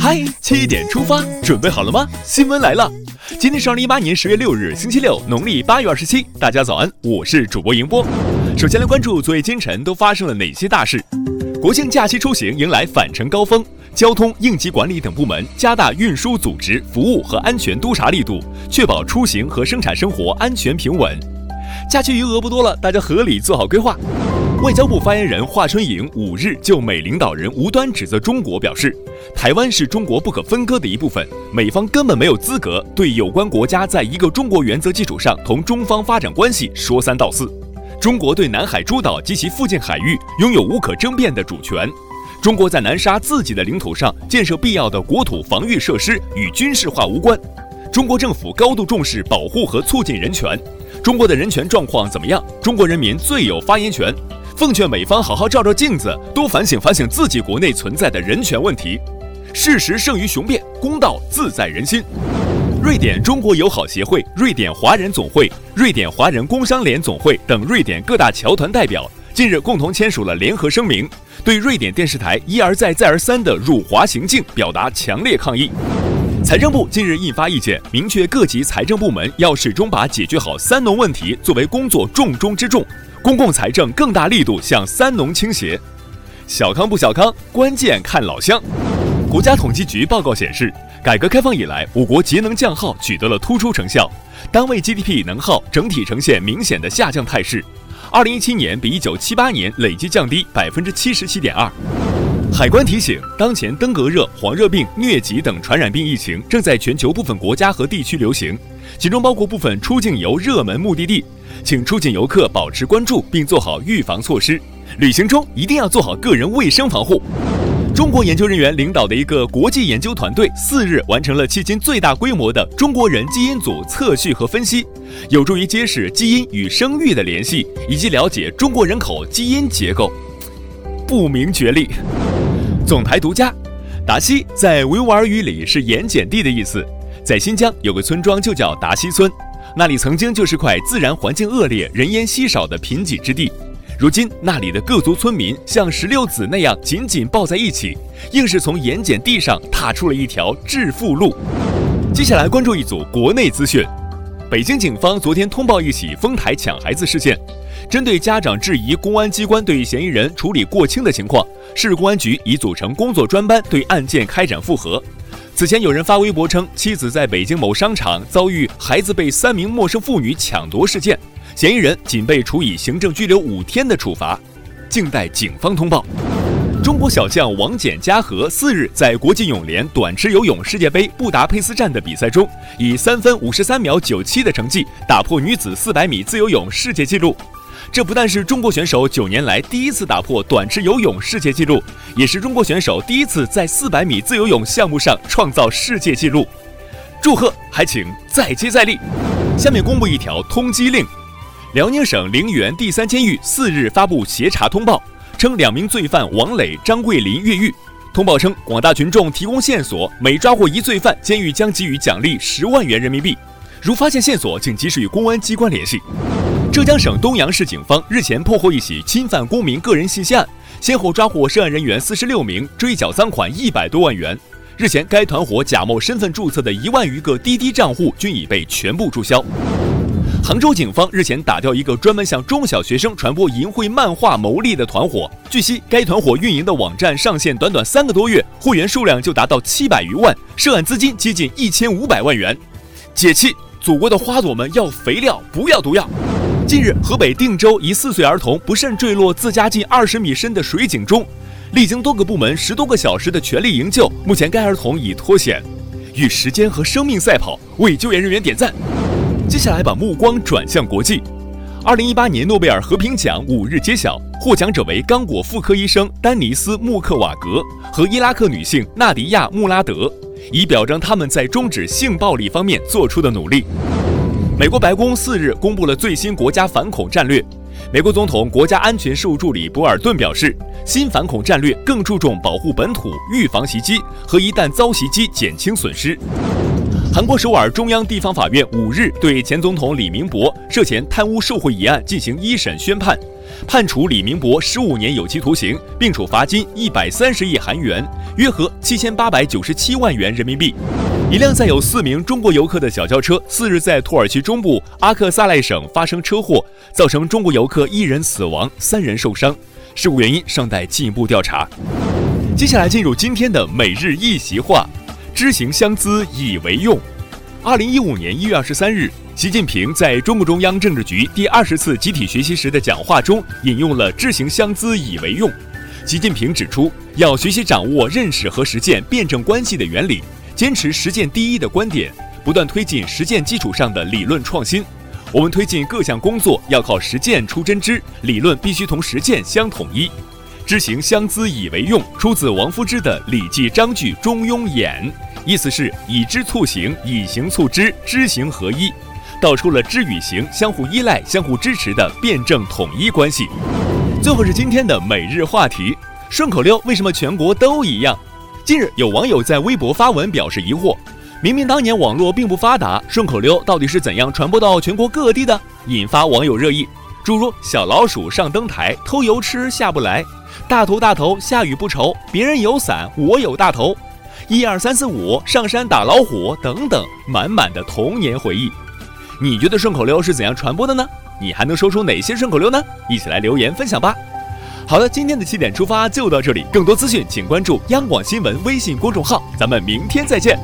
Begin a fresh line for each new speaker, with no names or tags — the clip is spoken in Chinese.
嗨，七点出发，准备好了吗？新闻来了，今天是二零一八年十月六日，星期六，农历八月二十七。大家早安，我是主播迎波。首先来关注昨夜今晨都发生了哪些大事。国庆假期出行迎来返程高峰，交通、应急管理等部门加大运输组织、服务和安全督查力度，确保出行和生产生活安全平稳。假期余额不多了，大家合理做好规划。外交部发言人华春莹五日就美领导人无端指责中国表示，台湾是中国不可分割的一部分，美方根本没有资格对有关国家在一个中国原则基础上同中方发展关系说三道四。中国对南海诸岛及其附近海域拥有无可争辩的主权，中国在南沙自己的领土上建设必要的国土防御设施与军事化无关。中国政府高度重视保护和促进人权，中国的人权状况怎么样？中国人民最有发言权。奉劝美方好好照照镜子，多反省反省自己国内存在的人权问题。事实胜于雄辩，公道自在人心。瑞典中国友好协会、瑞典华人总会、瑞典华人工商联总会等瑞典各大侨团代表近日共同签署了联合声明，对瑞典电视台一而再、再而三的辱华行径表达强烈抗议。财政部近日印发意见，明确各级财政部门要始终把解决好“三农”问题作为工作重中之重。公共财政更大力度向三农倾斜，小康不小康，关键看老乡。国家统计局报告显示，改革开放以来，我国节能降耗取得了突出成效，单位 GDP 能耗整体呈现明显的下降态势。二零一七年比一九七八年累计降低百分之七十七点二。海关提醒，当前登革热、黄热病、疟疾等传染病疫情正在全球部分国家和地区流行，其中包括部分出境游热门目的地。请出境游客保持关注，并做好预防措施。旅行中一定要做好个人卫生防护。中国研究人员领导的一个国际研究团队四日完成了迄今最大规模的中国人基因组测序和分析，有助于揭示基因与生育的联系，以及了解中国人口基因结构。不明觉厉。总台独家，达西在维吾尔语里是盐碱地的意思，在新疆有个村庄就叫达西村。那里曾经就是块自然环境恶劣、人烟稀少的贫瘠之地，如今那里的各族村民像石榴籽那样紧紧抱在一起，硬是从盐碱地上踏出了一条致富路。接下来关注一组国内资讯：北京警方昨天通报一起丰台抢孩子事件，针对家长质疑公安机关对嫌疑人处理过轻的情况，市公安局已组成工作专班对案件开展复核。此前有人发微博称，妻子在北京某商场遭遇孩子被三名陌生妇女抢夺事件，嫌疑人仅被处以行政拘留五天的处罚，静待警方通报。中国小将王简嘉禾四日在国际泳联短池游泳世界杯布达佩斯站的比赛中，以三分五十三秒九七的成绩打破女子四百米自由泳世界纪录。这不但是中国选手九年来第一次打破短池游泳世界纪录，也是中国选手第一次在四百米自由泳项目上创造世界纪录。祝贺，还请再接再厉。下面公布一条通缉令：辽宁省陵园第三监狱四日发布协查通报，称两名罪犯王磊、张桂林越狱。通报称，广大群众提供线索，每抓获一罪犯，监狱将给予奖励十万元人民币。如发现线索，请及时与公安机关联系。浙江省东阳市警方日前破获一起侵犯公民个人信息案，先后抓获涉案人员四十六名，追缴赃款一百多万元。日前，该团伙假冒身份注册的一万余个滴滴账户均已被全部注销。杭州警方日前打掉一个专门向中小学生传播淫秽漫画牟利的团伙。据悉，该团伙运营的网站上线短短三个多月，会员数量就达到七百余万，涉案资金接近一千五百万元。解气！祖国的花朵们要肥料，不要毒药。近日，河北定州一四岁儿童不慎坠落自家近二十米深的水井中，历经多个部门十多个小时的全力营救，目前该儿童已脱险。与时间和生命赛跑，为救援人员点赞。接下来把目光转向国际，二零一八年诺贝尔和平奖五日揭晓，获奖者为刚果妇科医生丹尼斯·穆克瓦格和伊拉克女性纳迪亚·穆拉德，以表彰他们在终止性暴力方面做出的努力。美国白宫四日公布了最新国家反恐战略。美国总统国家安全事务助理博尔顿表示，新反恐战略更注重保护本土、预防袭击和一旦遭袭击减轻损失。韩国首尔中央地方法院五日对前总统李明博涉嫌贪污受贿一案进行一审宣判，判处李明博十五年有期徒刑，并处罚金一百三十亿韩元，约合七千八百九十七万元人民币。一辆载有四名中国游客的小轿车，四日在土耳其中部阿克萨赖省发生车祸，造成中国游客一人死亡，三人受伤。事故原因尚待进一步调查。接下来进入今天的每日一席话：知行相资以为用。二零一五年一月二十三日，习近平在中共中央政治局第二十次集体学习时的讲话中引用了“知行相资以为用”。习近平指出，要学习掌握认识和实践辩证关系的原理，坚持实践第一的观点，不断推进实践基础上的理论创新。我们推进各项工作要靠实践出真知，理论必须同实践相统一。知行相资以为用，出自王夫之的《礼记章句中庸演》，意思是以知促行，以行促知，知行合一，道出了知与行相互依赖、相互支持的辩证统一关系。最后是今天的每日话题：顺口溜为什么全国都一样？近日有网友在微博发文表示疑惑。明明当年网络并不发达，顺口溜到底是怎样传播到全国各地的？引发网友热议，诸如“小老鼠上灯台，偷油吃下不来”，“大头大头下雨不愁，别人有伞我有大头”，“一二三四五上山打老虎”等等，满满的童年回忆。你觉得顺口溜是怎样传播的呢？你还能说出哪些顺口溜呢？一起来留言分享吧。好了，今天的七点出发就到这里，更多资讯请关注央广新闻微信公众号，咱们明天再见。